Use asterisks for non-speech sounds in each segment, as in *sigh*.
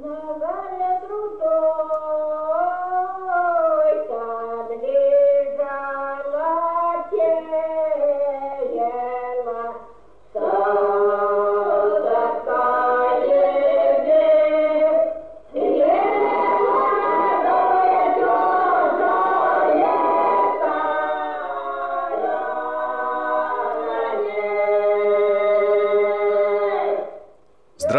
love.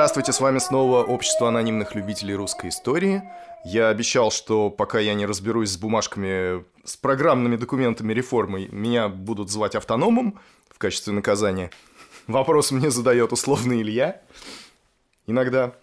Здравствуйте, с вами снова Общество анонимных любителей русской истории. Я обещал, что пока я не разберусь с бумажками, с программными документами реформы, меня будут звать автономом в качестве наказания. Вопрос мне задает условный Илья. Иногда.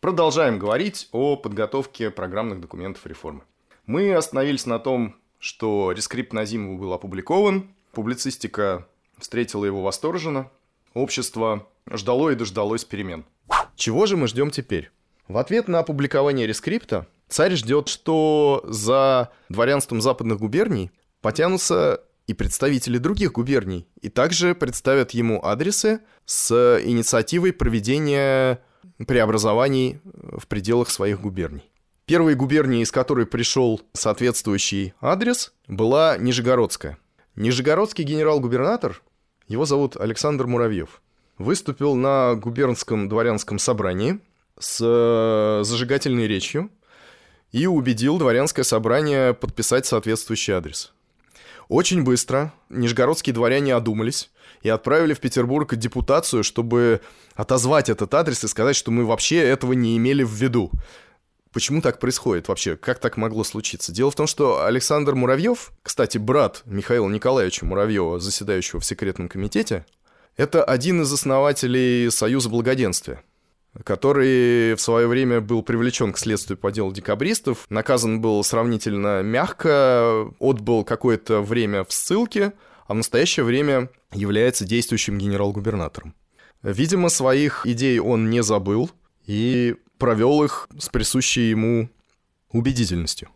Продолжаем говорить о подготовке программных документов реформы. Мы остановились на том, что рескрипт на зиму был опубликован, публицистика встретила его восторженно, общество ждало и дождалось перемен – чего же мы ждем теперь? В ответ на опубликование рескрипта царь ждет, что за дворянством западных губерний потянутся и представители других губерний, и также представят ему адресы с инициативой проведения преобразований в пределах своих губерний. Первой губернией, из которой пришел соответствующий адрес, была Нижегородская. Нижегородский генерал-губернатор, его зовут Александр Муравьев выступил на губернском дворянском собрании с э, зажигательной речью и убедил дворянское собрание подписать соответствующий адрес. Очень быстро нижегородские дворяне одумались и отправили в Петербург депутацию, чтобы отозвать этот адрес и сказать, что мы вообще этого не имели в виду. Почему так происходит вообще? Как так могло случиться? Дело в том, что Александр Муравьев, кстати, брат Михаила Николаевича Муравьева, заседающего в секретном комитете, это один из основателей Союза Благоденствия который в свое время был привлечен к следствию по делу декабристов, наказан был сравнительно мягко, отбыл какое-то время в ссылке, а в настоящее время является действующим генерал-губернатором. Видимо, своих идей он не забыл и провел их с присущей ему убедительностью.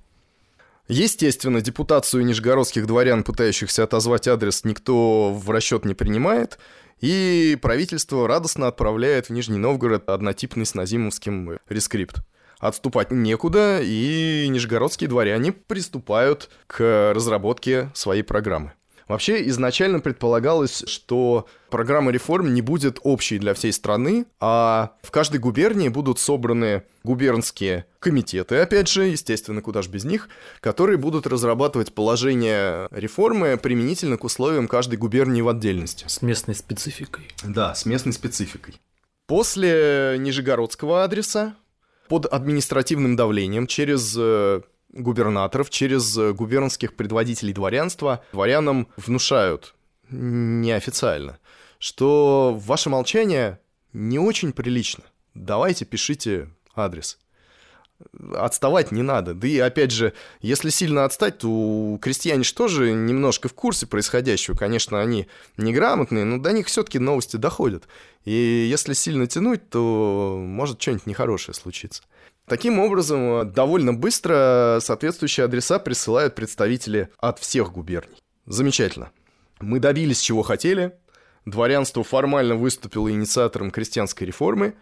Естественно, депутацию нижегородских дворян, пытающихся отозвать адрес, никто в расчет не принимает, и правительство радостно отправляет в Нижний Новгород однотипный с Назимовским рескрипт. Отступать некуда, и нижегородские дворяне приступают к разработке своей программы. Вообще, изначально предполагалось, что программа реформ не будет общей для всей страны, а в каждой губернии будут собраны губернские комитеты, опять же, естественно, куда же без них, которые будут разрабатывать положение реформы применительно к условиям каждой губернии в отдельности. С местной спецификой. Да, с местной спецификой. После Нижегородского адреса под административным давлением через э, губернаторов, через э, губернских предводителей дворянства дворянам внушают неофициально, что ваше молчание не очень прилично. Давайте пишите адрес. Отставать не надо. Да и опять же, если сильно отстать, то крестьяне же тоже немножко в курсе происходящего. Конечно, они неграмотные, но до них все-таки новости доходят. И если сильно тянуть, то может что-нибудь нехорошее случиться. Таким образом, довольно быстро соответствующие адреса присылают представители от всех губерний. Замечательно. Мы добились, чего хотели. Дворянство формально выступило инициатором крестьянской реформы,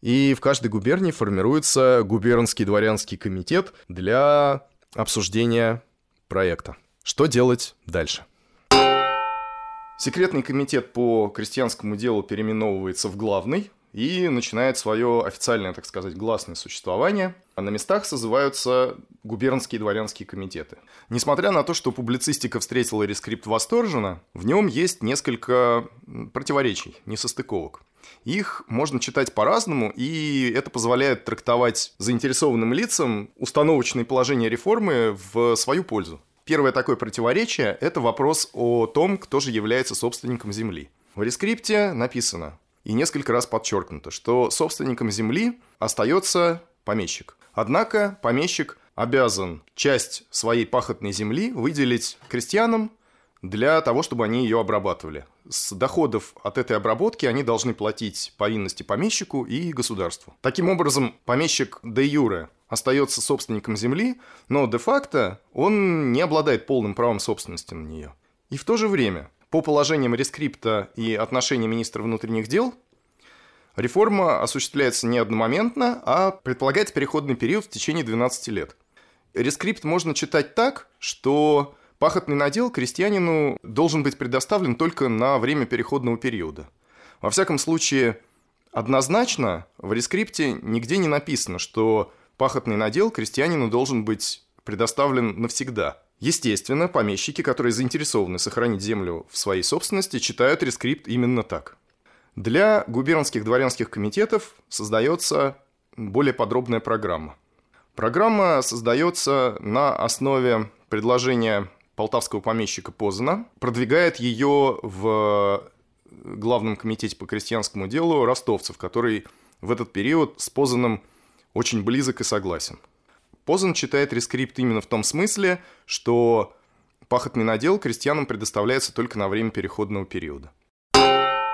и в каждой губернии формируется губернский дворянский комитет для обсуждения проекта. Что делать дальше? Секретный комитет по крестьянскому делу переименовывается в главный, и начинает свое официальное, так сказать, гласное существование. А на местах созываются губернские дворянские комитеты. Несмотря на то, что публицистика встретила рескрипт восторженно, в нем есть несколько противоречий, несостыковок. Их можно читать по-разному, и это позволяет трактовать заинтересованным лицам установочные положения реформы в свою пользу. Первое такое противоречие – это вопрос о том, кто же является собственником земли. В рескрипте написано и несколько раз подчеркнуто, что собственником земли остается помещик. Однако помещик обязан часть своей пахотной земли выделить крестьянам для того, чтобы они ее обрабатывали. С доходов от этой обработки они должны платить повинности помещику и государству. Таким образом, помещик де юре остается собственником земли, но де-факто он не обладает полным правом собственности на нее. И в то же время по положениям рескрипта и отношения министра внутренних дел, Реформа осуществляется не одномоментно, а предполагается переходный период в течение 12 лет. Рескрипт можно читать так, что пахотный надел крестьянину должен быть предоставлен только на время переходного периода. Во всяком случае, однозначно в рескрипте нигде не написано, что пахотный надел крестьянину должен быть предоставлен навсегда. Естественно, помещики, которые заинтересованы сохранить землю в своей собственности, читают рескрипт именно так. Для губернских дворянских комитетов создается более подробная программа. Программа создается на основе предложения полтавского помещика Позана, продвигает ее в главном комитете по крестьянскому делу ростовцев, который в этот период с Позаном очень близок и согласен. Позан читает рескрипт именно в том смысле, что пахотный надел крестьянам предоставляется только на время переходного периода.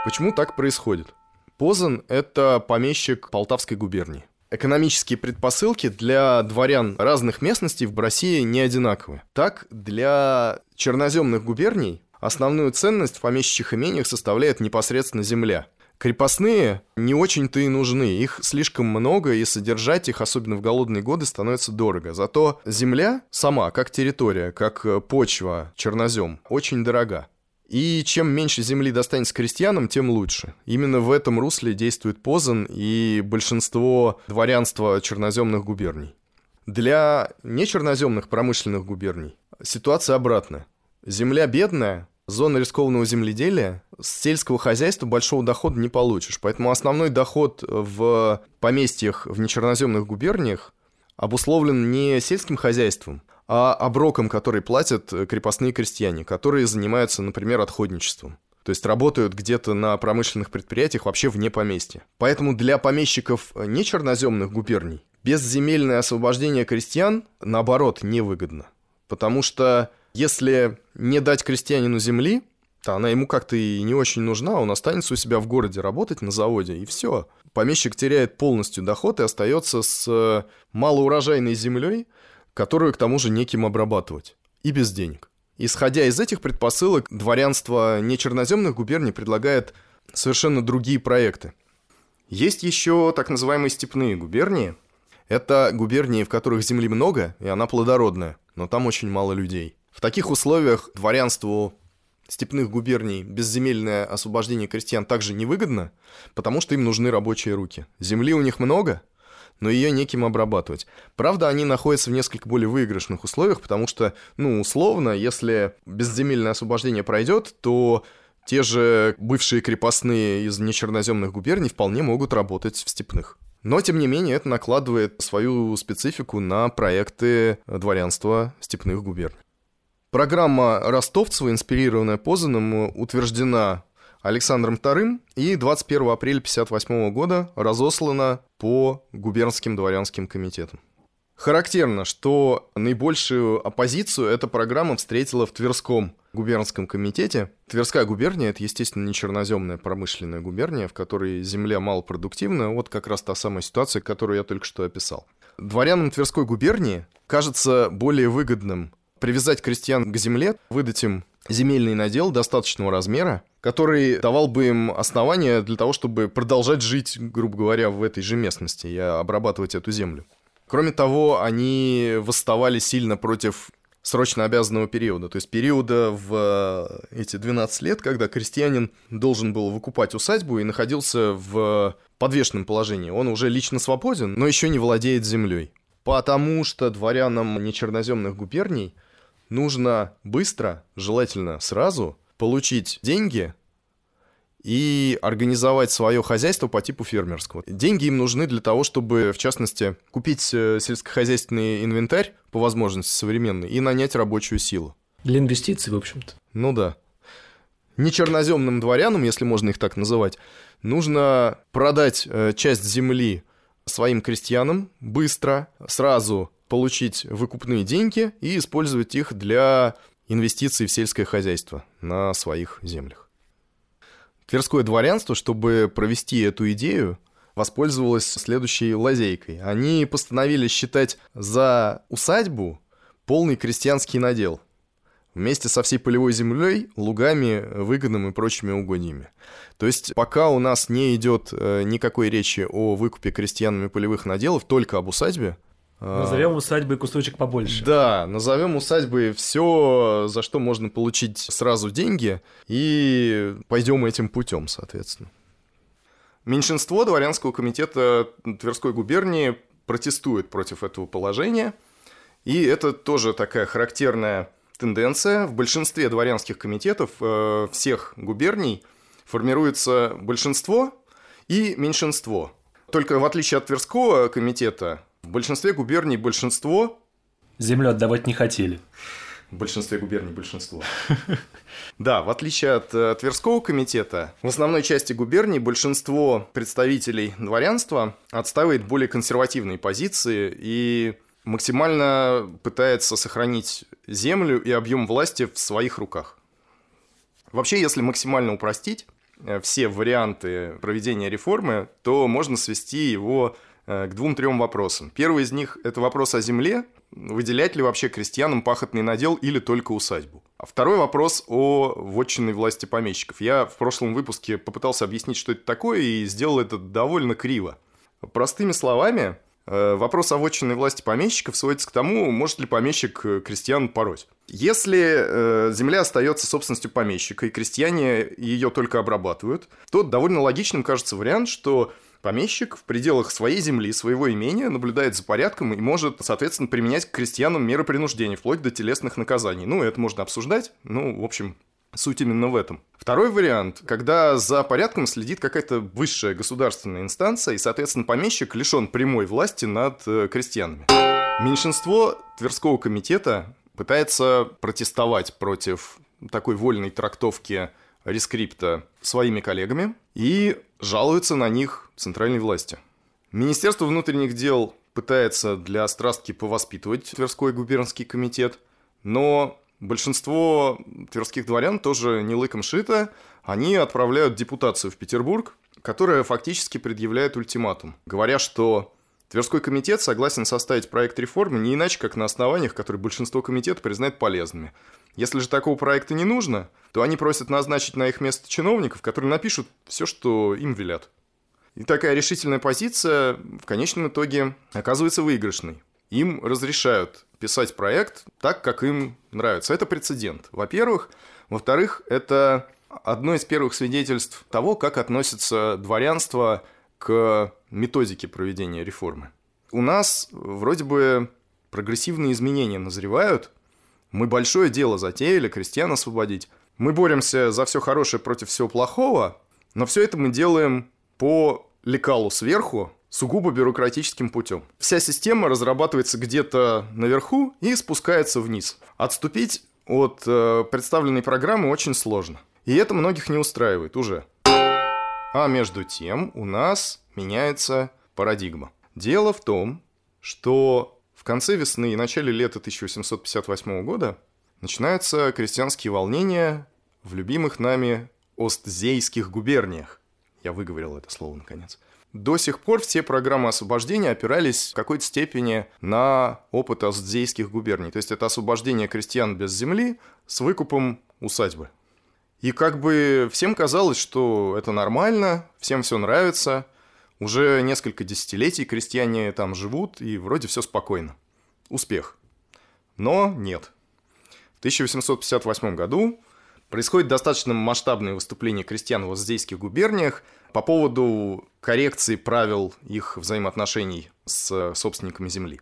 Почему так происходит? Позан – это помещик Полтавской губернии. Экономические предпосылки для дворян разных местностей в России не одинаковы. Так, для черноземных губерний основную ценность в помещичьих имениях составляет непосредственно земля. Крепостные не очень-то и нужны, их слишком много, и содержать их, особенно в голодные годы, становится дорого. Зато земля сама, как территория, как почва, чернозем, очень дорога. И чем меньше земли достанется крестьянам, тем лучше. Именно в этом русле действует Позан и большинство дворянства черноземных губерний. Для нечерноземных промышленных губерний ситуация обратная. Земля бедная, зона рискованного земледелия, с сельского хозяйства большого дохода не получишь. Поэтому основной доход в поместьях в нечерноземных губерниях обусловлен не сельским хозяйством, а оброком, который платят э, крепостные крестьяне, которые занимаются, например, отходничеством. То есть работают где-то на промышленных предприятиях вообще вне поместья. Поэтому для помещиков э, не черноземных губерний безземельное освобождение крестьян, наоборот, невыгодно. Потому что если не дать крестьянину земли, то она ему как-то и не очень нужна, он останется у себя в городе работать на заводе, и все. Помещик теряет полностью доход и остается с э, малоурожайной землей, которую к тому же неким обрабатывать. И без денег. Исходя из этих предпосылок, дворянство нечерноземных губерний предлагает совершенно другие проекты. Есть еще так называемые степные губернии. Это губернии, в которых земли много, и она плодородная, но там очень мало людей. В таких условиях дворянству степных губерний безземельное освобождение крестьян также невыгодно, потому что им нужны рабочие руки. Земли у них много, но ее неким обрабатывать. Правда, они находятся в несколько более выигрышных условиях, потому что, ну, условно, если безземельное освобождение пройдет, то те же бывшие крепостные из нечерноземных губерний вполне могут работать в степных. Но, тем не менее, это накладывает свою специфику на проекты дворянства степных губерний. Программа Ростовцева, инспирированная Позаном, утверждена Александром II и 21 апреля 1958 года разослана по губернским дворянским комитетам. Характерно, что наибольшую оппозицию эта программа встретила в Тверском губернском комитете. Тверская губерния – это, естественно, не черноземная промышленная губерния, в которой земля малопродуктивна. Вот как раз та самая ситуация, которую я только что описал. Дворянам Тверской губернии кажется более выгодным привязать крестьян к земле, выдать им земельный надел достаточного размера, который давал бы им основания для того, чтобы продолжать жить, грубо говоря, в этой же местности и обрабатывать эту землю. Кроме того, они восставали сильно против срочно обязанного периода, то есть периода в э, эти 12 лет, когда крестьянин должен был выкупать усадьбу и находился в подвешенном положении. Он уже лично свободен, но еще не владеет землей. Потому что дворянам нечерноземных губерний – нужно быстро, желательно сразу, получить деньги и организовать свое хозяйство по типу фермерского. Деньги им нужны для того, чтобы, в частности, купить э, сельскохозяйственный инвентарь, по возможности современный, и нанять рабочую силу. Для инвестиций, в общем-то. Ну да. Нечерноземным дворянам, если можно их так называть, нужно продать э, часть земли своим крестьянам быстро, сразу получить выкупные деньги и использовать их для инвестиций в сельское хозяйство на своих землях. Тверское дворянство, чтобы провести эту идею, воспользовалось следующей лазейкой. Они постановили считать за усадьбу полный крестьянский надел. вместе со всей полевой землей, лугами, выгодом и прочими угодьями. То есть пока у нас не идет э, никакой речи о выкупе крестьянами полевых наделов, только об усадьбе, Назовем усадьбой кусочек побольше. Да, назовем усадьбой все, за что можно получить сразу деньги, и пойдем этим путем, соответственно. Меньшинство дворянского комитета Тверской губернии протестует против этого положения, и это тоже такая характерная тенденция. В большинстве дворянских комитетов э, всех губерний формируется большинство и меньшинство. Только в отличие от Тверского комитета, в большинстве губерний большинство... Землю отдавать не хотели. В большинстве губерний большинство. *laughs* Да, в отличие от э, Тверского комитета, в основной части губерний большинство представителей дворянства отстаивает более консервативные позиции и максимально пытается сохранить землю и объем власти в своих руках. Вообще, если максимально упростить э, все варианты проведения реформы, то можно свести его к двум-трем вопросам. Первый из них – это вопрос о земле, выделять ли вообще крестьянам пахотный надел или только усадьбу. А второй вопрос о вотчинной власти помещиков. Я в прошлом выпуске попытался объяснить, что это такое, и сделал это довольно криво. Простыми словами, э, вопрос о вотчинной власти помещиков сводится к тому, может ли помещик э, крестьян пороть. Если земля остается собственностью помещика, и крестьяне ее только обрабатывают, то довольно логичным кажется вариант, что Помещик в пределах своей земли, своего имения наблюдает за порядком и может, соответственно, применять к крестьянам меры принуждения, вплоть до телесных наказаний. Ну, это можно обсуждать. Ну, в общем, Суть именно в этом. Второй вариант, когда за порядком следит какая-то высшая государственная инстанция, и, соответственно, помещик лишен прямой власти над э, крестьянами. Меньшинство Тверского комитета пытается протестовать против такой вольной трактовки рескрипта своими коллегами и жалуются на них центральной власти. Министерство внутренних дел пытается для страстки повоспитывать Тверской губернский комитет, но большинство тверских дворян тоже не лыком шито, они отправляют депутацию в Петербург, которая фактически предъявляет ультиматум, говоря, что Тверской комитет согласен составить проект реформы не иначе, как на основаниях, которые большинство комитета признает полезными. Если же такого проекта не нужно, то они просят назначить на их место чиновников, которые напишут все, что им велят. И такая решительная позиция в конечном итоге оказывается выигрышной. Им разрешают писать проект так, как им нравится. Это прецедент, во-первых. Во-вторых, это одно из первых свидетельств того, как относится дворянство к методике проведения реформы. У нас вроде бы прогрессивные изменения назревают, мы большое дело затеяли, крестьян освободить. Мы боремся за все хорошее против всего плохого, но все это мы делаем по лекалу сверху, сугубо бюрократическим путем. Вся система разрабатывается где-то наверху и спускается вниз. Отступить от э, представленной программы очень сложно. И это многих не устраивает уже. А между тем у нас меняется парадигма. Дело в том, что конце весны и начале лета 1858 года начинаются крестьянские волнения в любимых нами Остзейских губерниях. Я выговорил это слово наконец. До сих пор все программы освобождения опирались в какой-то степени на опыт Остзейских губерний. То есть это освобождение крестьян без земли с выкупом усадьбы. И как бы всем казалось, что это нормально, всем все нравится – уже несколько десятилетий крестьяне там живут, и вроде все спокойно. Успех. Но нет. В 1858 году происходит достаточно масштабное выступление крестьян в Оздейских губерниях по поводу коррекции правил их взаимоотношений с собственниками земли.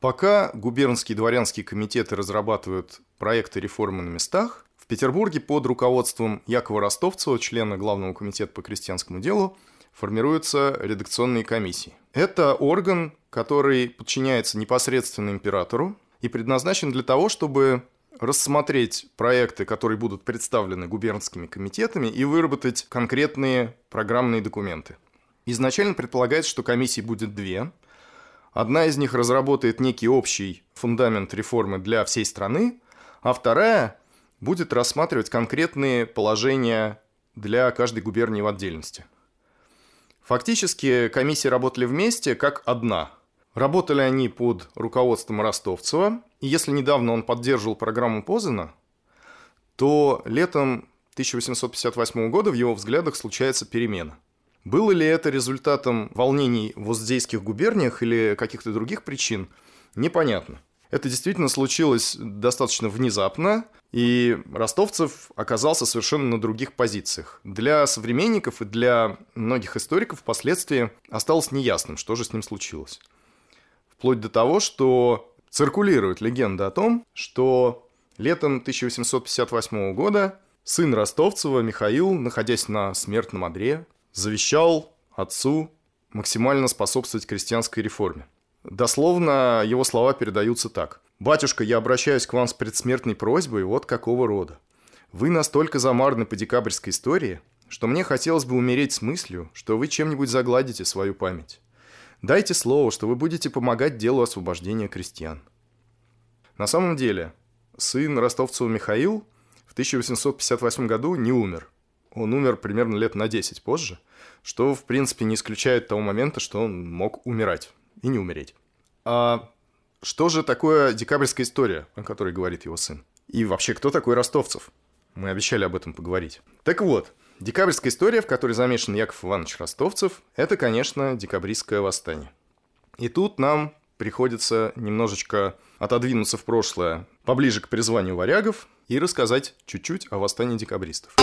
Пока губернские дворянские комитеты разрабатывают проекты реформы на местах, в Петербурге под руководством Якова Ростовцева, члена Главного комитета по крестьянскому делу, формируются редакционные комиссии. Это орган, который подчиняется непосредственно императору и предназначен для того, чтобы рассмотреть проекты, которые будут представлены губернскими комитетами, и выработать конкретные программные документы. Изначально предполагается, что комиссий будет две. Одна из них разработает некий общий фундамент реформы для всей страны, а вторая будет рассматривать конкретные положения для каждой губернии в отдельности. Фактически комиссии работали вместе как одна. Работали они под руководством Ростовцева, и если недавно он поддерживал программу Позана, то летом 1858 года в его взглядах случается перемена. Было ли это результатом волнений в Уздейских губерниях или каких-то других причин, непонятно. Это действительно случилось достаточно внезапно, и Ростовцев оказался совершенно на других позициях. Для современников и для многих историков впоследствии осталось неясным, что же с ним случилось. Вплоть до того, что циркулирует легенда о том, что летом 1858 года сын Ростовцева Михаил, находясь на смертном одре, завещал отцу максимально способствовать крестьянской реформе. Дословно его слова передаются так. «Батюшка, я обращаюсь к вам с предсмертной просьбой вот какого рода. Вы настолько замарны по декабрьской истории, что мне хотелось бы умереть с мыслью, что вы чем-нибудь загладите свою память. Дайте слово, что вы будете помогать делу освобождения крестьян». На самом деле, сын Ростовцева Михаил в 1858 году не умер. Он умер примерно лет на 10 позже, что, в принципе, не исключает того момента, что он мог умирать и не умереть. А что же такое декабрьская история, о которой говорит его сын? И вообще, кто такой Ростовцев? Мы обещали об этом поговорить. Так вот, декабрьская история, в которой замешан Яков Иванович Ростовцев, это, конечно, декабристское восстание. И тут нам приходится немножечко отодвинуться в прошлое, поближе к призванию варягов, и рассказать чуть-чуть о восстании декабристов.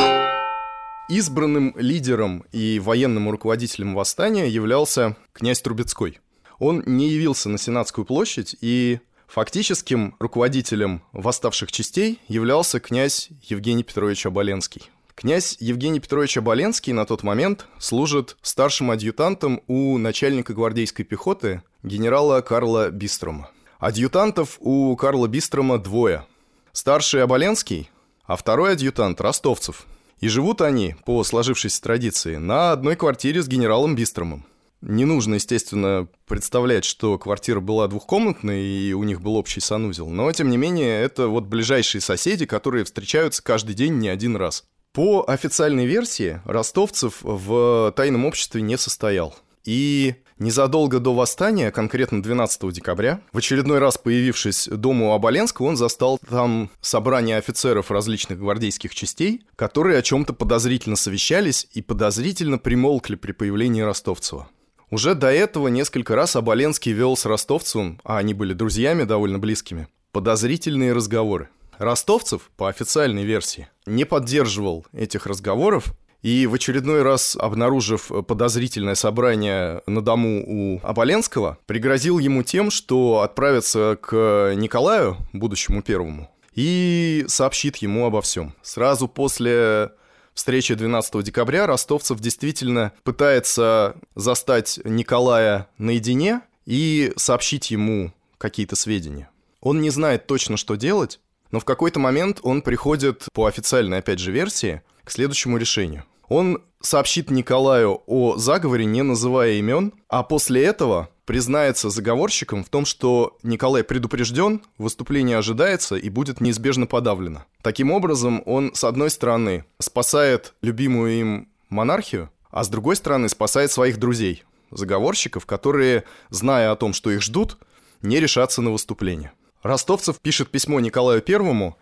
Избранным лидером и военным руководителем восстания являлся князь Трубецкой – он не явился на Сенатскую площадь, и фактическим руководителем восставших частей являлся князь Евгений Петрович Оболенский. Князь Евгений Петрович Оболенский на тот момент служит старшим адъютантом у начальника гвардейской пехоты генерала Карла Бистрома. Адъютантов у Карла Бистрома двое. Старший Оболенский, а второй адъютант Ростовцев. И живут они, по сложившейся традиции, на одной квартире с генералом Бистромом. Не нужно, естественно, представлять, что квартира была двухкомнатной и у них был общий санузел, но, тем не менее, это вот ближайшие соседи, которые встречаются каждый день не один раз. По официальной версии, ростовцев в тайном обществе не состоял. И незадолго до восстания, конкретно 12 декабря, в очередной раз появившись дому Оболенского, он застал там собрание офицеров различных гвардейских частей, которые о чем-то подозрительно совещались и подозрительно примолкли при появлении Ростовцева. Уже до этого несколько раз Оболенский вел с Ростовцевым, а они были друзьями довольно близкими, подозрительные разговоры. Ростовцев, по официальной версии, не поддерживал этих разговоров и в очередной раз, обнаружив подозрительное собрание на дому у Оболенского, пригрозил ему тем, что отправится к Николаю, будущему первому, и сообщит ему обо всем. Сразу после встрече 12 декабря Ростовцев действительно пытается застать Николая наедине и сообщить ему какие-то сведения. Он не знает точно, что делать, но в какой-то момент он приходит, по официальной, опять же, версии, к следующему решению. Он сообщит Николаю о заговоре, не называя имен, а после этого признается заговорщиком в том, что Николай предупрежден, выступление ожидается и будет неизбежно подавлено. Таким образом, он, с одной стороны, спасает любимую им монархию, а с другой стороны, спасает своих друзей, заговорщиков, которые, зная о том, что их ждут, не решатся на выступление. Ростовцев пишет письмо Николаю Первому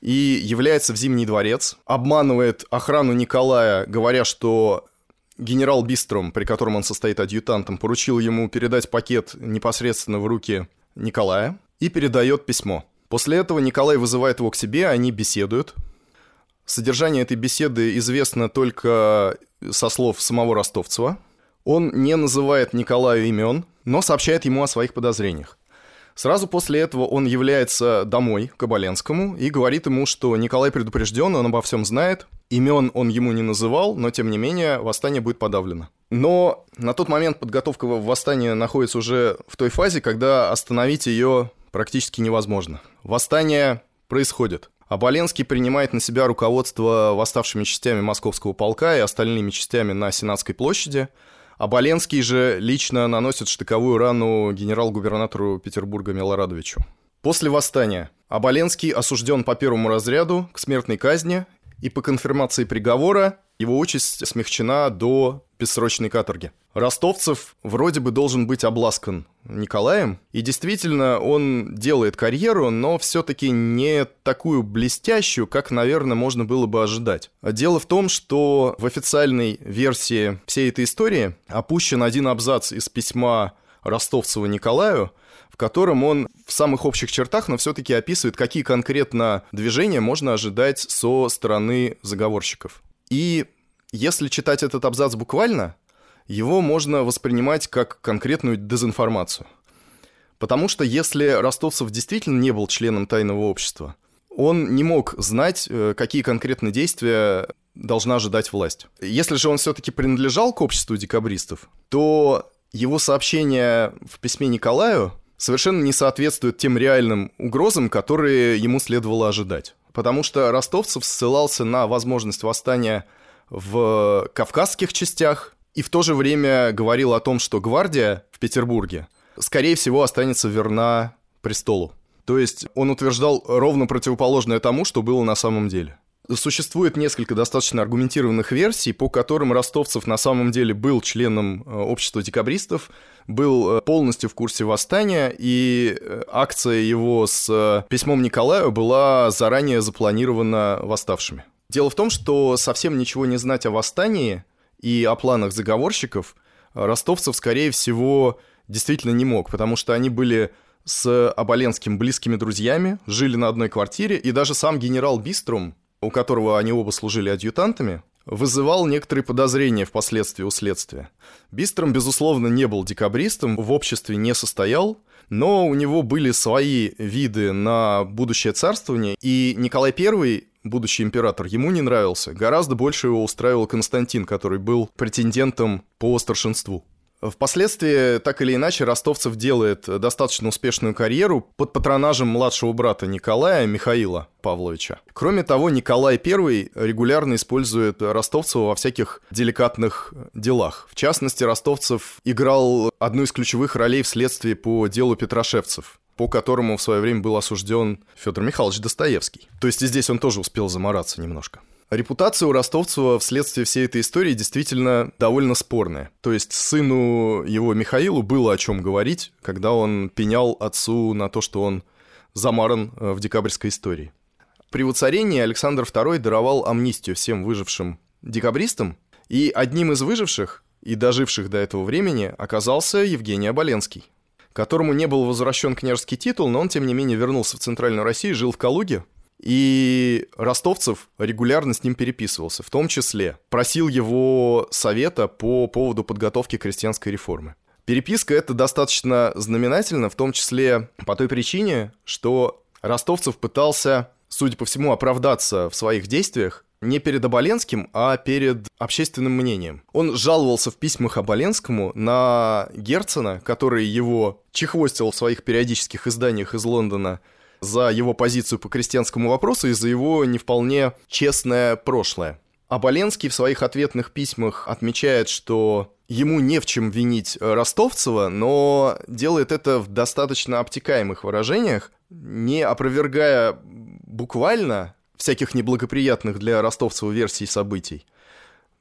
и является в Зимний дворец, обманывает охрану Николая, говоря, что генерал Бистром, при котором он состоит адъютантом, поручил ему передать пакет непосредственно в руки Николая и передает письмо. После этого Николай вызывает его к себе, они беседуют. Содержание этой беседы известно только со слов самого Ростовцева. Он не называет Николаю имен, но сообщает ему о своих подозрениях. Сразу после этого он является домой к Оболенскому и говорит ему, что Николай предупрежден, он обо всем знает. Имен он ему не называл, но тем не менее восстание будет подавлено. Но на тот момент подготовка восстания находится уже в той фазе, когда остановить ее практически невозможно. Восстание происходит. Оболенский принимает на себя руководство восставшими частями московского полка и остальными частями на Сенатской площади – а Боленский же лично наносит штыковую рану генерал-губернатору Петербурга Милорадовичу. После восстания Оболенский осужден по первому разряду к смертной казни и по конфирмации приговора его участь смягчена до бессрочной каторги. Ростовцев вроде бы должен быть обласкан Николаем, и действительно он делает карьеру, но все-таки не такую блестящую, как, наверное, можно было бы ожидать. Дело в том, что в официальной версии всей этой истории опущен один абзац из письма Ростовцева Николаю, котором он в самых общих чертах, но все-таки описывает, какие конкретно движения можно ожидать со стороны заговорщиков. И если читать этот абзац буквально, его можно воспринимать как конкретную дезинформацию. Потому что если Ростовцев действительно не был членом тайного общества, он не мог знать, э, какие конкретные действия должна ожидать власть. Если же он все-таки принадлежал к обществу декабристов, то его сообщение в письме Николаю совершенно не соответствует тем реальным угрозам, которые ему следовало ожидать. Потому что Ростовцев ссылался на возможность восстания в кавказских частях и в то же время говорил о том, что гвардия в Петербурге, скорее всего, останется верна престолу. То есть он утверждал ровно противоположное тому, что было на самом деле. Существует несколько достаточно аргументированных версий, по которым Ростовцев на самом деле был членом э, общества декабристов, был э, полностью в курсе восстания, и э, акция его с письмом Николаю была заранее запланирована восставшими. Дело в том, что совсем ничего не знать о восстании и о планах заговорщиков Ростовцев, скорее всего, действительно не мог, потому что они были с Оболенским близкими друзьями, жили на одной квартире, и даже сам генерал Биструм, у которого они оба служили адъютантами, вызывал некоторые подозрения впоследствии у следствия. Бистром, безусловно, не был декабристом, в обществе не состоял, но у него были свои виды на будущее царствование, и Николай I, будущий император, ему не нравился. Гораздо больше его устраивал Константин, который был претендентом по старшинству. Впоследствии, так или иначе, Ростовцев делает достаточно успешную карьеру под патронажем младшего брата Николая, Михаила Павловича. Кроме того, Николай I регулярно использует Ростовцева во всяких деликатных делах. В частности, Ростовцев играл одну из ключевых ролей в следствии по делу Петрошевцев по которому в свое время был осужден Федор Михайлович Достоевский. То есть и здесь он тоже успел замораться немножко. Репутация у Ростовцева вследствие всей этой истории действительно довольно спорная. То есть сыну его Михаилу было о чем говорить, когда он пенял отцу на то, что он замаран э, в декабрьской истории. При воцарении Александр II даровал амнистию всем выжившим декабристам, и одним из выживших и доживших до этого времени оказался Евгений Оболенский, которому не был возвращен княжеский титул, но он, тем не менее, вернулся в Центральную Россию, жил в Калуге, и Ростовцев регулярно с ним переписывался, в том числе просил его совета по поводу подготовки крестьянской реформы. Переписка это достаточно знаменательно, в том числе по той причине, что Ростовцев пытался, судя по всему, оправдаться в своих действиях не перед Оболенским, а перед общественным мнением. Он жаловался в письмах Оболенскому на Герцена, который его чехвостил в своих периодических изданиях из Лондона за его позицию по крестьянскому вопросу и за его не вполне честное прошлое. А Боленский в своих ответных письмах отмечает, что ему не в чем винить Ростовцева, но делает это в достаточно обтекаемых выражениях, не опровергая буквально всяких неблагоприятных для Ростовцева версий событий,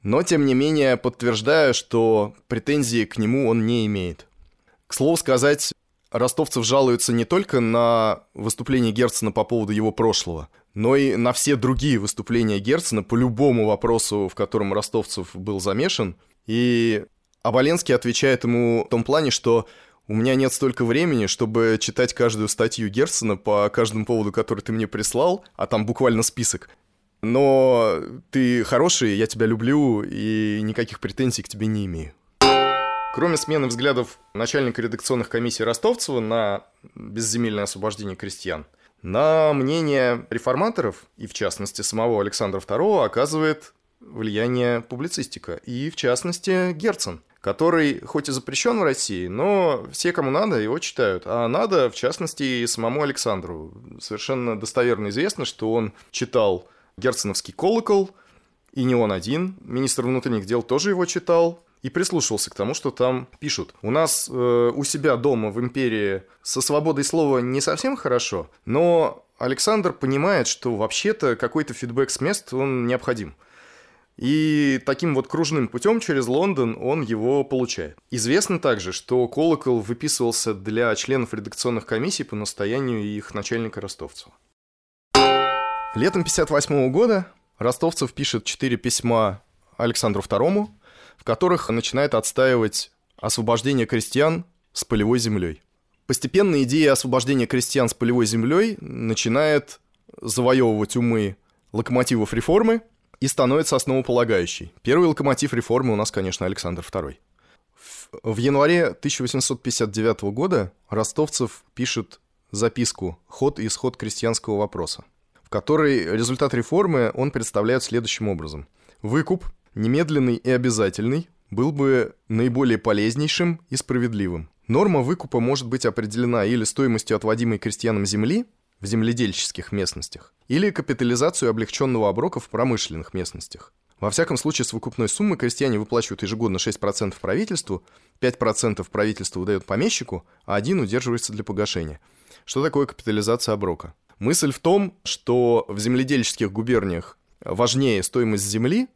но тем не менее подтверждая, что претензии к нему он не имеет. К слову сказать, Ростовцев жалуется не только на выступление Герцена по поводу его прошлого, но и на все другие выступления Герцена по любому вопросу, в котором Ростовцев был замешан. И Оболенский отвечает ему в том плане, что у меня нет столько времени, чтобы читать каждую статью Герцена по каждому поводу, который ты мне прислал, а там буквально список. Но ты хороший, я тебя люблю, и никаких претензий к тебе не имею. Кроме смены взглядов начальника редакционных комиссий Ростовцева на безземельное освобождение крестьян, на мнение реформаторов, и в частности самого Александра II, оказывает влияние публицистика, и в частности Герцен, который хоть и запрещен в России, но все, кому надо, его читают. А надо, в частности, и самому Александру. Совершенно достоверно известно, что он читал Герценовский колокол, и не он один. Министр внутренних дел тоже его читал и прислушивался к тому, что там пишут. У нас э, у себя дома в империи со свободой слова не совсем хорошо, но Александр понимает, что вообще-то какой-то фидбэк с мест, он необходим. И таким вот кружным путем через Лондон он его получает. Известно также, что колокол выписывался для членов редакционных комиссий по настоянию их начальника Ростовцева. Летом 58 года Ростовцев пишет четыре письма Александру II, в которых начинает отстаивать освобождение крестьян с полевой землей. Постепенно идея освобождения крестьян с полевой землей начинает завоевывать умы локомотивов реформы и становится основополагающей. Первый локомотив реформы у нас, конечно, Александр II. В январе 1859 года Ростовцев пишет записку «Ход и исход крестьянского вопроса», в которой результат реформы он представляет следующим образом. Выкуп, немедленный и обязательный, был бы наиболее полезнейшим и справедливым. Норма выкупа может быть определена или стоимостью отводимой крестьянам земли в земледельческих местностях, или капитализацию облегченного оброка в промышленных местностях. Во всяком случае, с выкупной суммы крестьяне выплачивают ежегодно 6% правительству, 5% правительству выдают помещику, а один удерживается для погашения. Что такое капитализация оброка? Мысль в том, что в земледельческих губерниях важнее стоимость земли,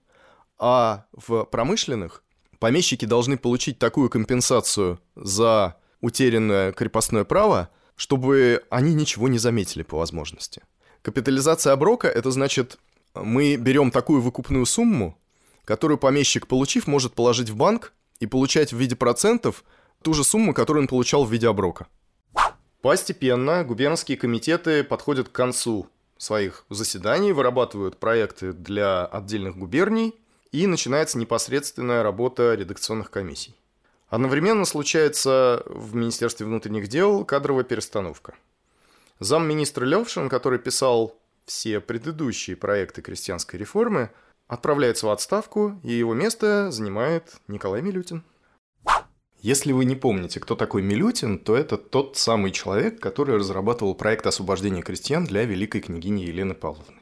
а в промышленных помещики должны получить такую компенсацию за утерянное крепостное право, чтобы они ничего не заметили по возможности. Капитализация оброка – это значит, мы берем такую выкупную сумму, которую помещик, получив, может положить в банк и получать в виде процентов ту же сумму, которую он получал в виде оброка. Постепенно губернские комитеты подходят к концу своих заседаний, вырабатывают проекты для отдельных губерний – и начинается непосредственная работа редакционных комиссий. Одновременно случается в Министерстве внутренних дел кадровая перестановка. Замминистра Левшин, который писал все предыдущие проекты крестьянской реформы, отправляется в отставку, и его место занимает Николай Милютин. Если вы не помните, кто такой Милютин, то это тот самый человек, который разрабатывал проект освобождения крестьян для великой княгини Елены Павловны.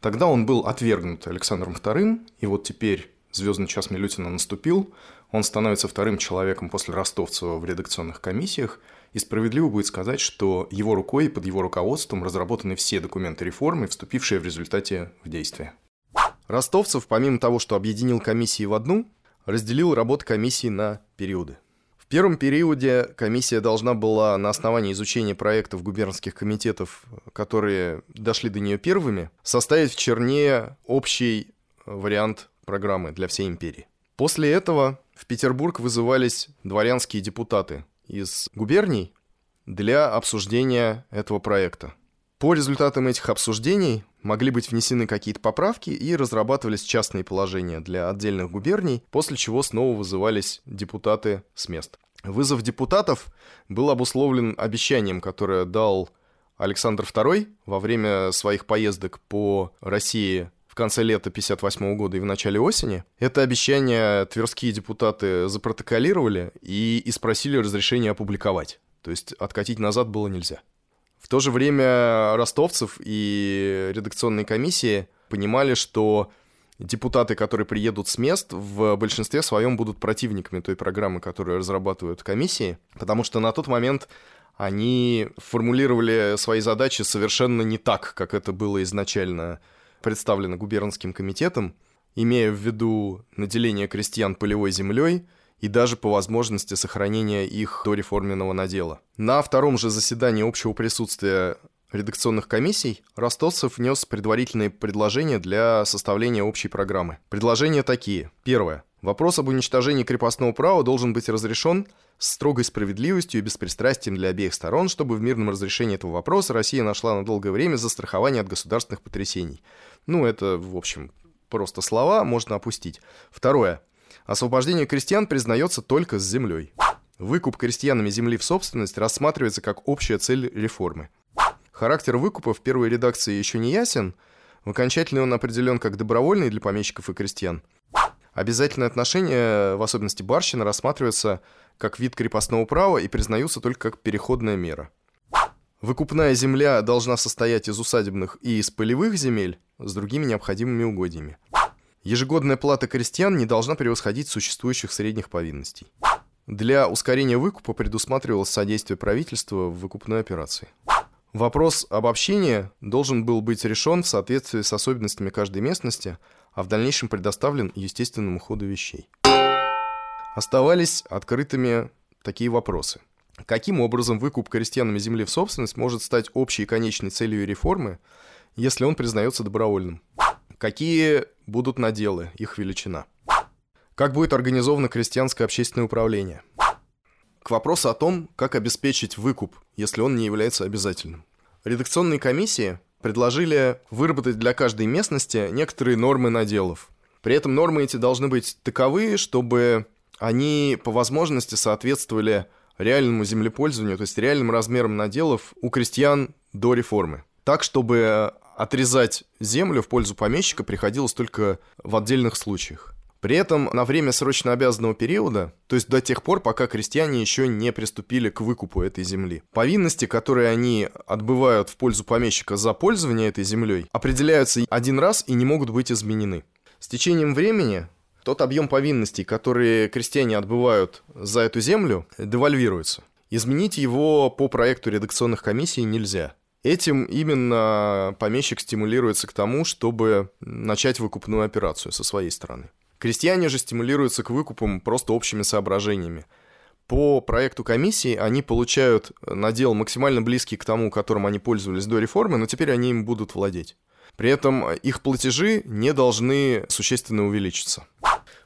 Тогда он был отвергнут Александром II, и вот теперь звездный час Милютина наступил, он становится вторым человеком после Ростовцева в редакционных комиссиях, и справедливо будет сказать, что его рукой и под его руководством разработаны все документы реформы, вступившие в результате в действие. Ростовцев, помимо того, что объединил комиссии в одну, разделил работу комиссии на периоды – первом периоде комиссия должна была на основании изучения проектов губернских комитетов, которые дошли до нее первыми, составить в черне общий вариант программы для всей империи. После этого в Петербург вызывались дворянские депутаты из губерний для обсуждения этого проекта. По результатам этих обсуждений могли быть внесены какие-то поправки и разрабатывались частные положения для отдельных губерний, после чего снова вызывались депутаты с мест. Вызов депутатов был обусловлен обещанием, которое дал Александр II во время своих поездок по России в конце лета 58 года и в начале осени. Это обещание тверские депутаты запротоколировали и, и спросили разрешения опубликовать. То есть откатить назад было нельзя. То же время ростовцев и редакционные комиссии понимали, что депутаты, которые приедут с мест, в большинстве своем будут противниками той программы, которую разрабатывают комиссии, потому что на тот момент они формулировали свои задачи совершенно не так, как это было изначально представлено губернским комитетом, имея в виду наделение крестьян полевой землей – и даже по возможности сохранения их до реформенного надела. На втором же заседании общего присутствия редакционных комиссий Ростовцев внес предварительные предложения для составления общей программы. Предложения такие. Первое. Вопрос об уничтожении крепостного права должен быть разрешен с строгой справедливостью и беспристрастием для обеих сторон, чтобы в мирном разрешении этого вопроса Россия нашла на долгое время застрахование от государственных потрясений. Ну, это, в общем, просто слова, можно опустить. Второе. Освобождение крестьян признается только с землей. Выкуп крестьянами земли в собственность рассматривается как общая цель реформы. Характер выкупа в первой редакции еще не ясен, в окончательной он определен как добровольный для помещиков и крестьян. Обязательные отношения, в особенности барщина, рассматриваются как вид крепостного права и признаются только как переходная мера. Выкупная земля должна состоять из усадебных и из полевых земель с другими необходимыми угодьями. Ежегодная плата крестьян не должна превосходить существующих средних повинностей. Для ускорения выкупа предусматривалось содействие правительства в выкупной операции. Вопрос об общении должен был быть решен в соответствии с особенностями каждой местности, а в дальнейшем предоставлен естественному ходу вещей. Оставались открытыми такие вопросы. Каким образом выкуп крестьянами земли в собственность может стать общей и конечной целью реформы, если он признается добровольным? Какие будут наделы, их величина? Как будет организовано крестьянское общественное управление? К вопросу о том, как обеспечить выкуп, если он не является обязательным. Редакционные комиссии предложили выработать для каждой местности некоторые нормы наделов. При этом нормы эти должны быть таковы, чтобы они по возможности соответствовали реальному землепользованию, то есть реальным размерам наделов у крестьян до реформы. Так, чтобы отрезать землю в пользу помещика приходилось только в отдельных случаях. При этом на время срочно обязанного периода, то есть до тех пор, пока крестьяне еще не приступили к выкупу этой земли, повинности, которые они отбывают в пользу помещика за пользование этой землей, определяются один раз и не могут быть изменены. С течением времени тот объем повинностей, которые крестьяне отбывают за эту землю, девальвируется. Изменить его по проекту редакционных комиссий нельзя. Этим именно помещик стимулируется к тому, чтобы начать выкупную операцию со своей стороны. Крестьяне же стимулируются к выкупам просто общими соображениями. По проекту комиссии они получают надел максимально близкий к тому, которым они пользовались до реформы, но теперь они им будут владеть. При этом их платежи не должны существенно увеличиться.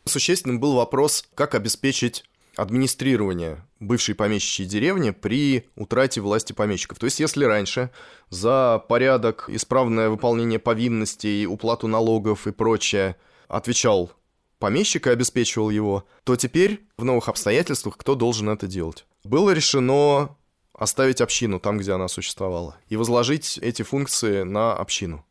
Существенным был вопрос, как обеспечить администрирование бывшей помещичьей деревни при утрате власти помещиков. То есть, если раньше за порядок, исправное выполнение повинностей, уплату налогов и прочее отвечал помещик и обеспечивал его, то теперь в новых обстоятельствах кто должен это делать? Было решено оставить общину там, где она существовала, и возложить эти функции на общину.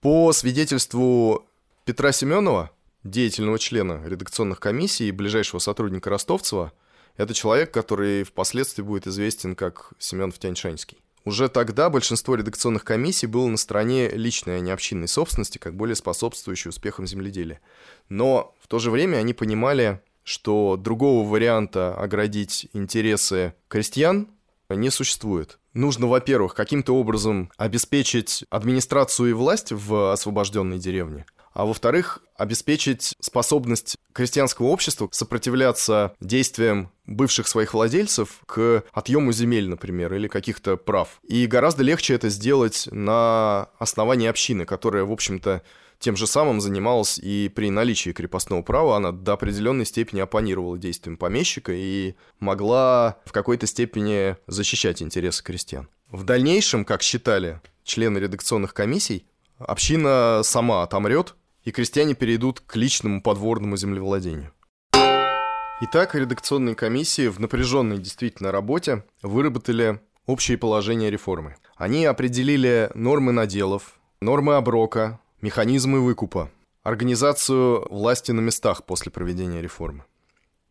По свидетельству Петра Семенова, деятельного члена редакционных комиссий и ближайшего сотрудника Ростовцева, это человек, который впоследствии будет известен как Семен Втяньшанский. Уже тогда большинство редакционных комиссий было на стороне личной, а не общинной собственности, как более способствующей успехам земледелия. Но в то же время они понимали, что другого варианта оградить интересы крестьян не существует. Нужно, во-первых, каким-то образом обеспечить администрацию и власть в освобожденной деревне, а во-вторых, обеспечить способность крестьянского общества сопротивляться действиям бывших своих владельцев к отъему земель, например, или каких-то прав. И гораздо легче это сделать на основании общины, которая, в общем-то, тем же самым занималась и при наличии крепостного права, она до определенной степени оппонировала действиям помещика и могла в какой-то степени защищать интересы крестьян. В дальнейшем, как считали члены редакционных комиссий, община сама отомрет, и крестьяне перейдут к личному подворному землевладению. Итак, редакционные комиссии в напряженной действительно работе выработали общие положения реформы. Они определили нормы наделов, нормы оброка, механизмы выкупа, организацию власти на местах после проведения реформы.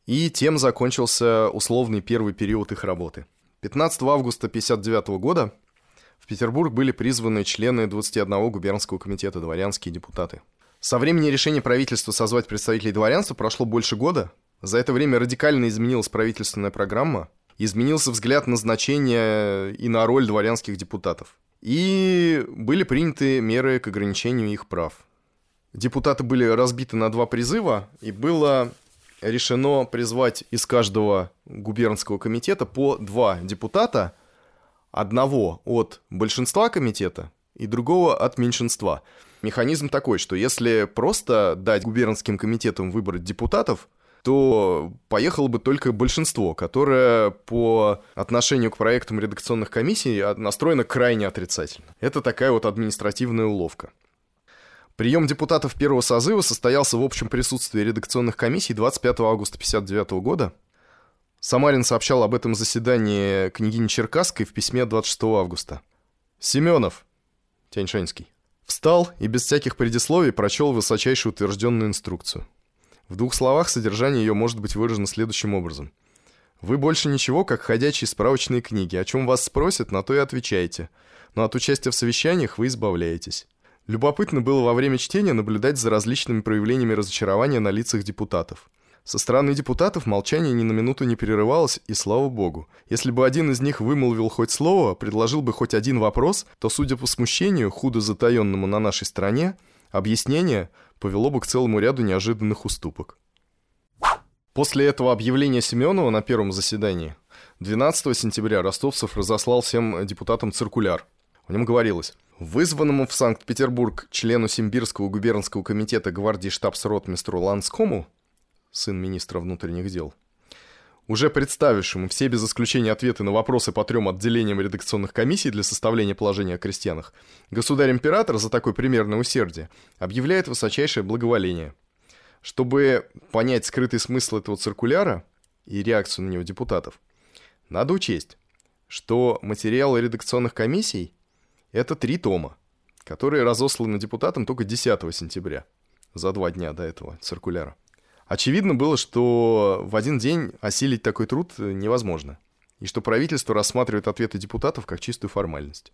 И тем закончился условный первый период их работы. 15 августа 1959 года в Петербург были призваны члены 21 губернского комитета дворянские депутаты – со времени решения правительства созвать представителей дворянства прошло больше года. За это время радикально изменилась правительственная программа, изменился взгляд на значение и на роль дворянских депутатов. И были приняты меры к ограничению их прав. Депутаты были разбиты на два призыва, и было решено призвать из каждого губернского комитета по два депутата, одного от большинства комитета и другого от меньшинства – Механизм такой, что если просто дать губернским комитетам выбрать депутатов, то поехало бы только большинство, которое по отношению к проектам редакционных комиссий настроено крайне отрицательно. Это такая вот административная уловка. Прием депутатов первого созыва состоялся в общем присутствии редакционных комиссий 25 августа 1959 года. Самарин сообщал об этом заседании княгини Черкасской в письме 26 августа. Семенов, Тяньшанский, Встал и без всяких предисловий прочел высочайшую утвержденную инструкцию. В двух словах содержание ее может быть выражено следующим образом. Вы больше ничего, как ходячие справочные книги. О чем вас спросят, на то и отвечаете. Но от участия в совещаниях вы избавляетесь. Любопытно было во время чтения наблюдать за различными проявлениями разочарования на лицах депутатов. Со стороны депутатов молчание ни на минуту не перерывалось, и слава богу. Если бы один из них вымолвил хоть слово, предложил бы хоть один вопрос, то, судя по смущению, худо затаенному на нашей стороне, объяснение повело бы к целому ряду неожиданных уступок. После этого объявления Семенова на первом заседании 12 сентября Ростовцев разослал всем депутатам циркуляр. В нем говорилось Вызванному в Санкт-Петербург члену Симбирского губернского комитета гвардии штабс-ротмистру Ланскому, сын министра внутренних дел, уже представившему все без исключения ответы на вопросы по трем отделениям редакционных комиссий для составления положения о крестьянах, государь-император за такое примерное усердие объявляет высочайшее благоволение. Чтобы понять скрытый смысл этого циркуляра и реакцию на него депутатов, надо учесть, что материалы редакционных комиссий – это три тома, которые разосланы депутатам только 10 сентября, за два дня до этого циркуляра. Очевидно было, что в один день осилить такой труд невозможно, и что правительство рассматривает ответы депутатов как чистую формальность.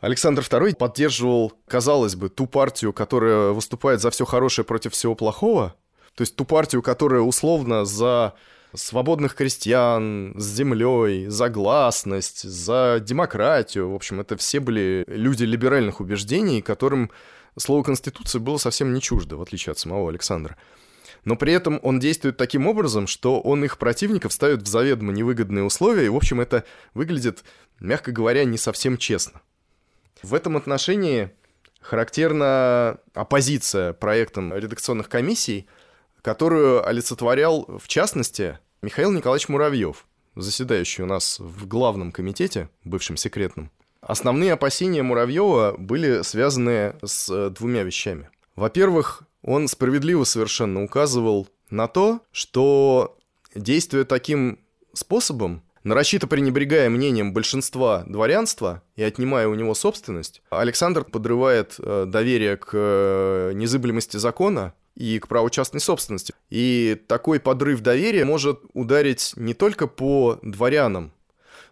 Александр II поддерживал, казалось бы, ту партию, которая выступает за все хорошее против всего плохого, то есть ту партию, которая условно за свободных крестьян, с землей, за гласность, за демократию. В общем, это все были люди либеральных убеждений, которым слово «конституция» было совсем не чуждо, в отличие от самого Александра. Но при этом он действует таким образом, что он их противников ставит в заведомо невыгодные условия, и, в общем, это выглядит, мягко говоря, не совсем честно. В этом отношении характерна оппозиция проектам редакционных комиссий – которую олицетворял, в частности, Михаил Николаевич Муравьев, заседающий у нас в главном комитете, бывшем секретном. Основные опасения Муравьева были связаны с э, двумя вещами. Во-первых, он справедливо совершенно указывал на то, что действуя таким способом, нарочито пренебрегая мнением большинства дворянства и отнимая у него собственность, Александр подрывает э, доверие к э, незыблемости закона и к праву частной собственности. И такой подрыв доверия может ударить не только по дворянам,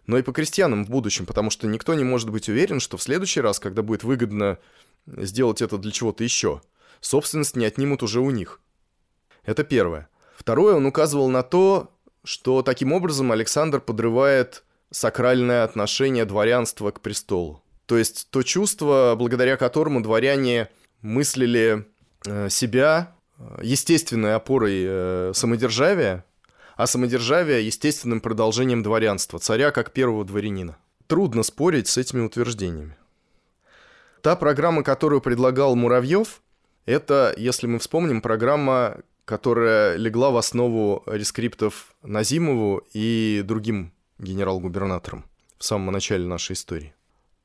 но и по крестьянам в будущем, потому что никто не может быть уверен, что в следующий раз, когда будет выгодно сделать это для чего-то еще, собственность не отнимут уже у них. Это первое. Второе, он указывал на то, что таким образом Александр подрывает сакральное отношение дворянства к престолу. То есть то чувство, благодаря которому дворяне мыслили э, себя естественной опорой э, самодержавия, а самодержавие естественным продолжением дворянства, царя как первого дворянина. Трудно спорить с этими утверждениями. Та программа, которую предлагал Муравьев, это, если мы вспомним, программа, которая легла в основу рескриптов Назимову и другим генерал-губернаторам в самом начале нашей истории.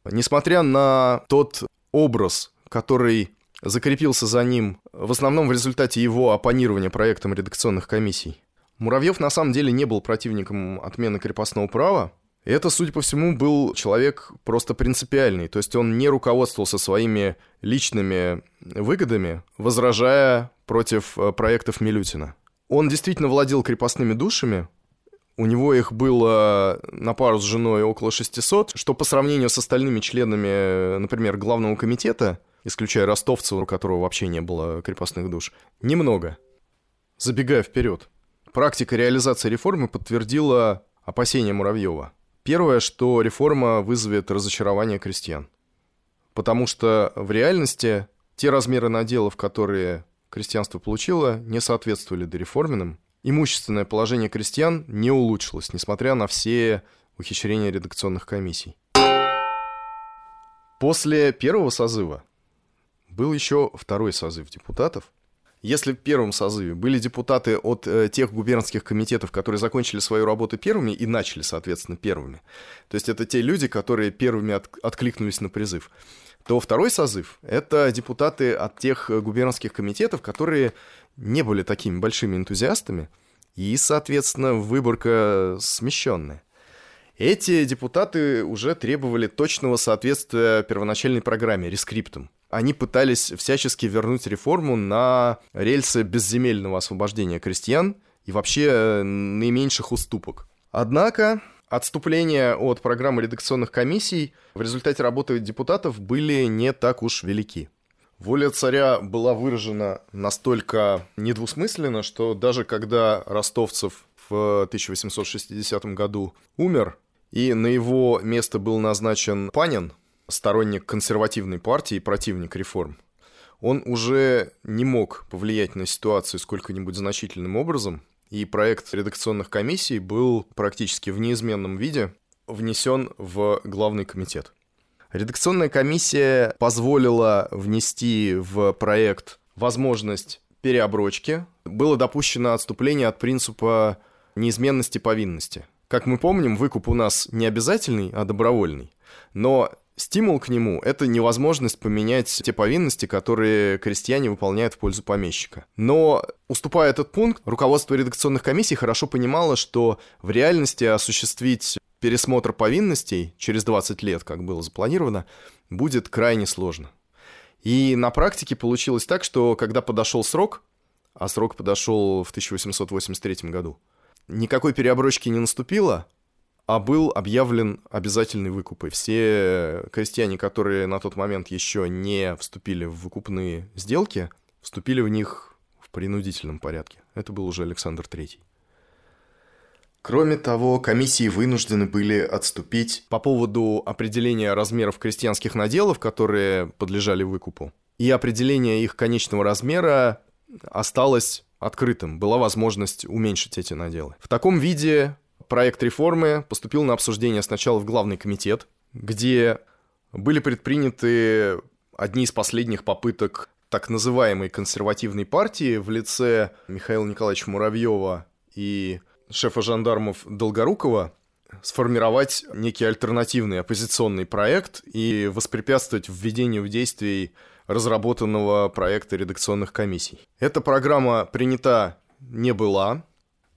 Несмотря на тот образ, который закрепился за ним в основном в результате его оппонирования проектам редакционных комиссий. Муравьев на самом деле не был противником отмены крепостного права. Это, судя по всему, был человек просто принципиальный, то есть он не руководствовался своими личными выгодами, возражая против э, проектов Милютина. Он действительно владел крепостными душами, у него их было на пару с женой около 600, что по сравнению с остальными членами, например, главного комитета – исключая ростовцев, у которого вообще не было крепостных душ, немного. Забегая вперед, практика реализации реформы подтвердила опасения Муравьева. Первое, что реформа вызовет разочарование крестьян. Потому что в реальности те размеры наделов, которые крестьянство получило, не соответствовали дореформенным. Имущественное положение крестьян не улучшилось, несмотря на все ухищрения редакционных комиссий. После первого созыва был еще второй созыв депутатов. Если в первом созыве были депутаты от э, тех губернских комитетов, которые закончили свою работу первыми и начали, соответственно, первыми, то есть это те люди, которые первыми от, откликнулись на призыв, то второй созыв — это депутаты от тех губернских комитетов, которые не были такими большими энтузиастами, и, соответственно, выборка смещенная. Эти депутаты уже требовали точного соответствия первоначальной программе, рескриптам они пытались всячески вернуть реформу на рельсы безземельного освобождения крестьян и вообще э, наименьших уступок. Однако отступления от программы редакционных комиссий в результате работы депутатов были не так уж велики. Воля царя была выражена настолько недвусмысленно, что даже когда Ростовцев в 1860 году умер, и на его место был назначен Панин, сторонник консервативной партии и противник реформ, он уже не мог повлиять на ситуацию сколько-нибудь значительным образом, и проект редакционных комиссий был практически в неизменном виде внесен в главный комитет. Редакционная комиссия позволила внести в проект возможность переоброчки. Было допущено отступление от принципа неизменности повинности. Как мы помним, выкуп у нас не обязательный, а добровольный. Но стимул к нему – это невозможность поменять те повинности, которые крестьяне выполняют в пользу помещика. Но, уступая этот пункт, руководство редакционных комиссий хорошо понимало, что в реальности осуществить пересмотр повинностей через 20 лет, как было запланировано, будет крайне сложно. И на практике получилось так, что когда подошел срок, а срок подошел в 1883 году, никакой переоброчки не наступило, а был объявлен обязательный выкуп. И все крестьяне, которые на тот момент еще не вступили в выкупные сделки, вступили в них в принудительном порядке. Это был уже Александр Третий. Кроме того, комиссии вынуждены были отступить по поводу определения размеров крестьянских наделов, которые подлежали выкупу. И определение их конечного размера осталось открытым. Была возможность уменьшить эти наделы. В таком виде проект реформы поступил на обсуждение сначала в главный комитет, где были предприняты одни из последних попыток так называемой консервативной партии в лице Михаила Николаевича Муравьева и шефа жандармов Долгорукова сформировать некий альтернативный оппозиционный проект и воспрепятствовать введению в действие разработанного проекта редакционных комиссий. Эта программа принята не была,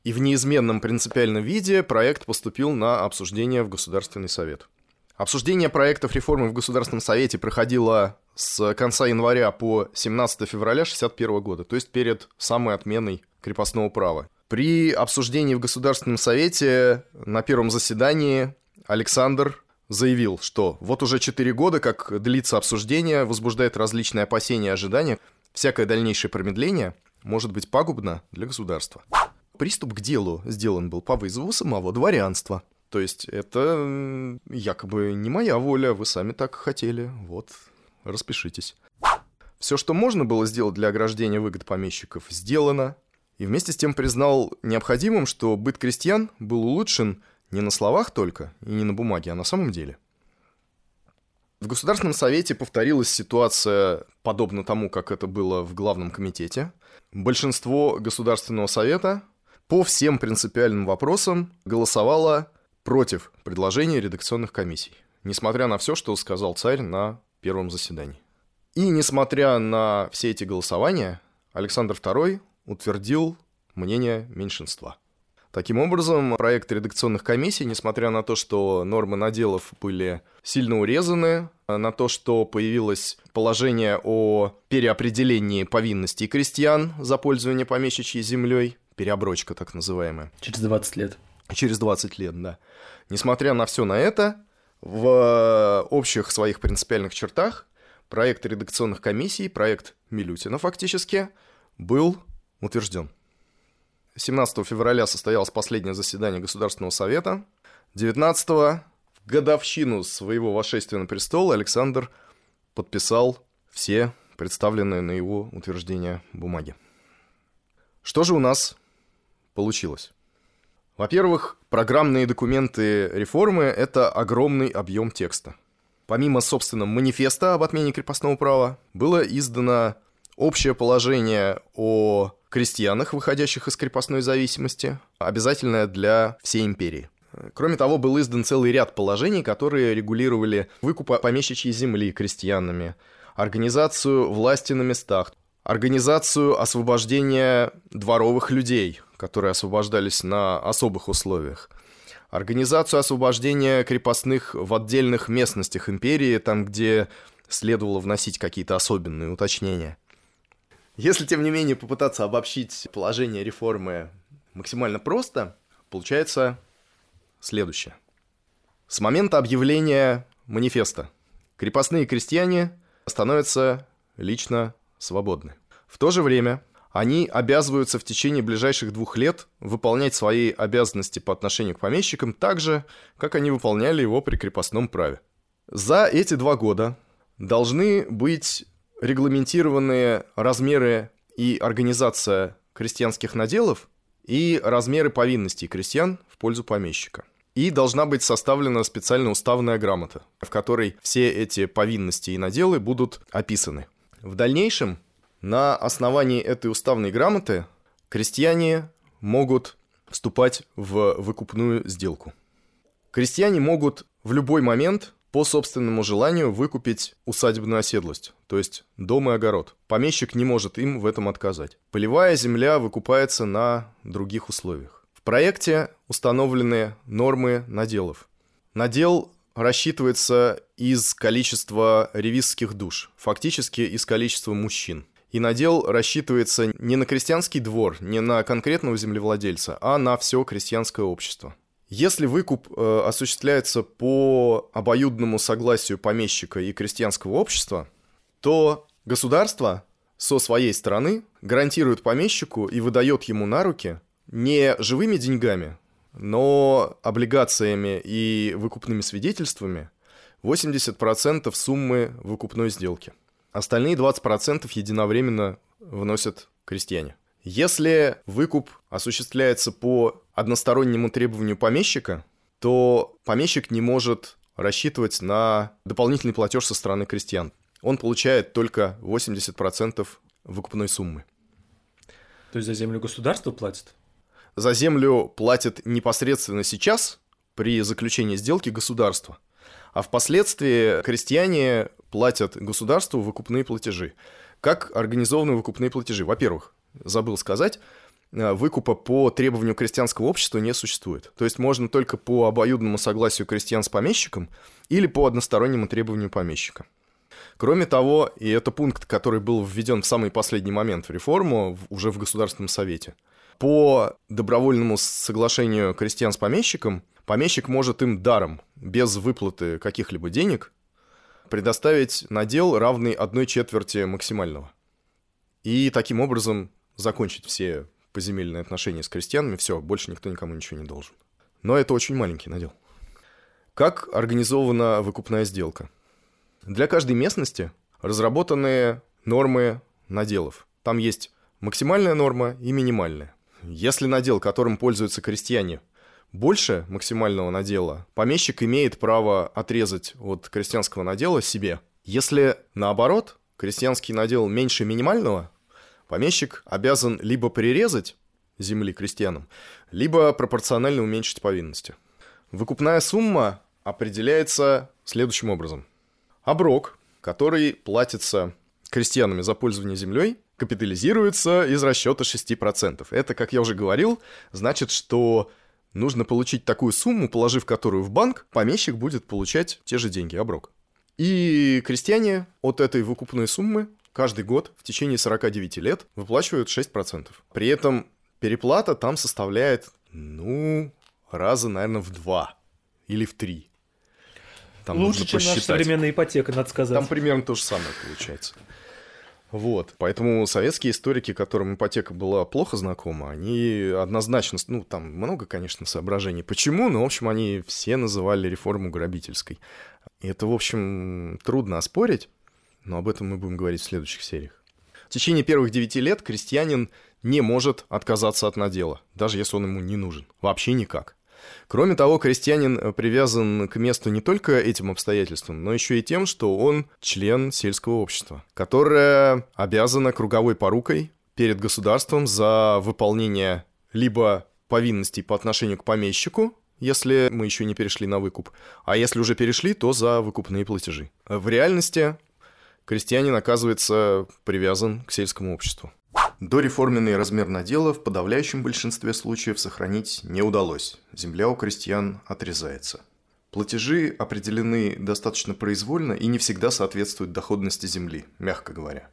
и в неизменном принципиальном виде проект поступил на обсуждение в Государственный совет. Обсуждение проектов реформы в Государственном совете проходило с конца января по 17 февраля 1961 года, то есть перед самой отменой крепостного права. При обсуждении в Государственном Совете на первом заседании Александр заявил, что вот уже 4 года, как длится обсуждение, возбуждает различные опасения и ожидания, всякое дальнейшее промедление может быть пагубно для государства. Приступ к делу сделан был по вызову самого дворянства. То есть это якобы не моя воля, вы сами так хотели, вот, распишитесь. Все, что можно было сделать для ограждения выгод помещиков, сделано и вместе с тем признал необходимым, что быт крестьян был улучшен не на словах только и не на бумаге, а на самом деле. В Государственном Совете повторилась ситуация, подобно тому, как это было в Главном комитете. Большинство Государственного Совета по всем принципиальным вопросам голосовало против предложения редакционных комиссий, несмотря на все, что сказал царь на первом заседании. И несмотря на все эти голосования, Александр II утвердил мнение меньшинства. Таким образом, проект редакционных комиссий, несмотря на то, что нормы наделов были сильно урезаны, на то, что появилось положение о переопределении повинностей крестьян за пользование помещичьей землей, переоброчка так называемая. Через 20 лет. Через 20 лет, да. Несмотря на все на это, в общих своих принципиальных чертах проект редакционных комиссий, проект Милютина фактически, был утвержден. 17 февраля состоялось последнее заседание Государственного совета. 19 в годовщину своего восшествия на престол Александр подписал все представленные на его утверждение бумаги. Что же у нас получилось? Во-первых, программные документы реформы – это огромный объем текста. Помимо, собственно, манифеста об отмене крепостного права, было издано общее положение о крестьянах, выходящих из крепостной зависимости, обязательное для всей империи. Кроме того, был издан целый ряд положений, которые регулировали выкуп помещичьей земли крестьянами, организацию власти на местах, организацию освобождения дворовых людей, которые освобождались на особых условиях, организацию освобождения крепостных в отдельных местностях империи, там, где следовало вносить какие-то особенные уточнения – если, тем не менее, попытаться обобщить положение реформы максимально просто, получается следующее. С момента объявления манифеста крепостные крестьяне становятся лично свободны. В то же время они обязываются в течение ближайших двух лет выполнять свои обязанности по отношению к помещикам так же, как они выполняли его при крепостном праве. За эти два года должны быть регламентированные размеры и организация крестьянских наделов и размеры повинностей крестьян в пользу помещика. И должна быть составлена специальная уставная грамота, в которой все эти повинности и наделы будут описаны. В дальнейшем на основании этой уставной грамоты крестьяне могут вступать в выкупную сделку. Крестьяне могут в любой момент по собственному желанию выкупить усадебную оседлость, то есть дом и огород. Помещик не может им в этом отказать. Полевая земля выкупается на других условиях. В проекте установлены нормы наделов. Надел рассчитывается из количества ревизских душ, фактически из количества мужчин. И надел рассчитывается не на крестьянский двор, не на конкретного землевладельца, а на все крестьянское общество. Если выкуп э, осуществляется по обоюдному согласию помещика и крестьянского общества, то государство со своей стороны гарантирует помещику и выдает ему на руки не живыми деньгами, но облигациями и выкупными свидетельствами 80% суммы выкупной сделки. Остальные 20% единовременно вносят крестьяне. Если выкуп осуществляется по одностороннему требованию помещика, то помещик не может рассчитывать на дополнительный платеж со стороны крестьян. Он получает только 80% выкупной суммы. То есть за землю государство платит? За землю платит непосредственно сейчас при заключении сделки государство, а впоследствии крестьяне платят государству выкупные платежи. Как организованы выкупные платежи? Во-первых, забыл сказать, э, выкупа по требованию крестьянского общества не существует. То есть можно только по обоюдному согласию крестьян с помещиком или по одностороннему требованию помещика. Кроме того, и это пункт, который был введен в самый последний момент в реформу, уже в Государственном Совете, по добровольному соглашению крестьян с помещиком, помещик может им даром, без выплаты каких-либо денег, предоставить надел, равный одной четверти максимального. И таким образом закончить все поземельные отношения с крестьянами, все, больше никто никому ничего не должен. Но это очень маленький надел. Как организована выкупная сделка? Для каждой местности разработаны нормы наделов. Там есть максимальная норма и минимальная. Если надел, которым пользуются крестьяне, больше максимального надела, помещик имеет право отрезать от крестьянского надела себе. Если наоборот, крестьянский надел меньше минимального, Помещик обязан либо прирезать земли крестьянам, либо пропорционально уменьшить повинности. Выкупная сумма определяется следующим образом. Оброк, который платится крестьянами за пользование землей, капитализируется из расчета 6%. Это, как я уже говорил, значит, что нужно получить такую сумму, положив которую в банк, помещик будет получать те же деньги, оброк. И крестьяне от этой выкупной суммы каждый год в течение 49 лет выплачивают 6%. При этом переплата там составляет, ну, раза, наверное, в два или в три. Там Лучше, чем посчитать. наша современная ипотека, надо сказать. Там примерно то же самое получается. Вот. Поэтому советские историки, которым ипотека была плохо знакома, они однозначно, ну, там много, конечно, соображений. Почему? Но, в общем, они все называли реформу грабительской. И это, в общем, трудно оспорить но об этом мы будем говорить в следующих сериях. В течение первых девяти лет крестьянин не может отказаться от надела, даже если он ему не нужен. Вообще никак. Кроме того, крестьянин э, привязан к месту не только этим обстоятельством, но еще и тем, что он член сельского общества, которое обязано круговой порукой перед государством за выполнение либо повинностей по отношению к помещику, если мы еще не перешли на выкуп, а если уже перешли, то за выкупные платежи. В реальности крестьянин оказывается привязан к сельскому обществу. Дореформенный размер надела в подавляющем большинстве случаев сохранить не удалось. Земля у крестьян отрезается. Платежи определены достаточно произвольно и не всегда соответствуют доходности земли, мягко говоря.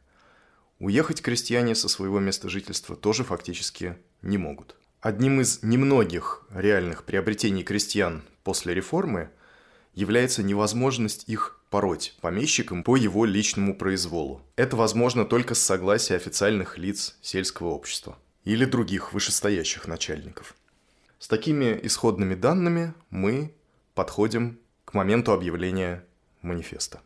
Уехать крестьяне со своего места жительства тоже фактически не могут. Одним из немногих реальных приобретений крестьян после реформы является невозможность их вспороть помещиком по его личному произволу. Это возможно только с согласия официальных лиц сельского общества или других вышестоящих начальников. С такими исходными данными мы подходим к моменту объявления манифеста.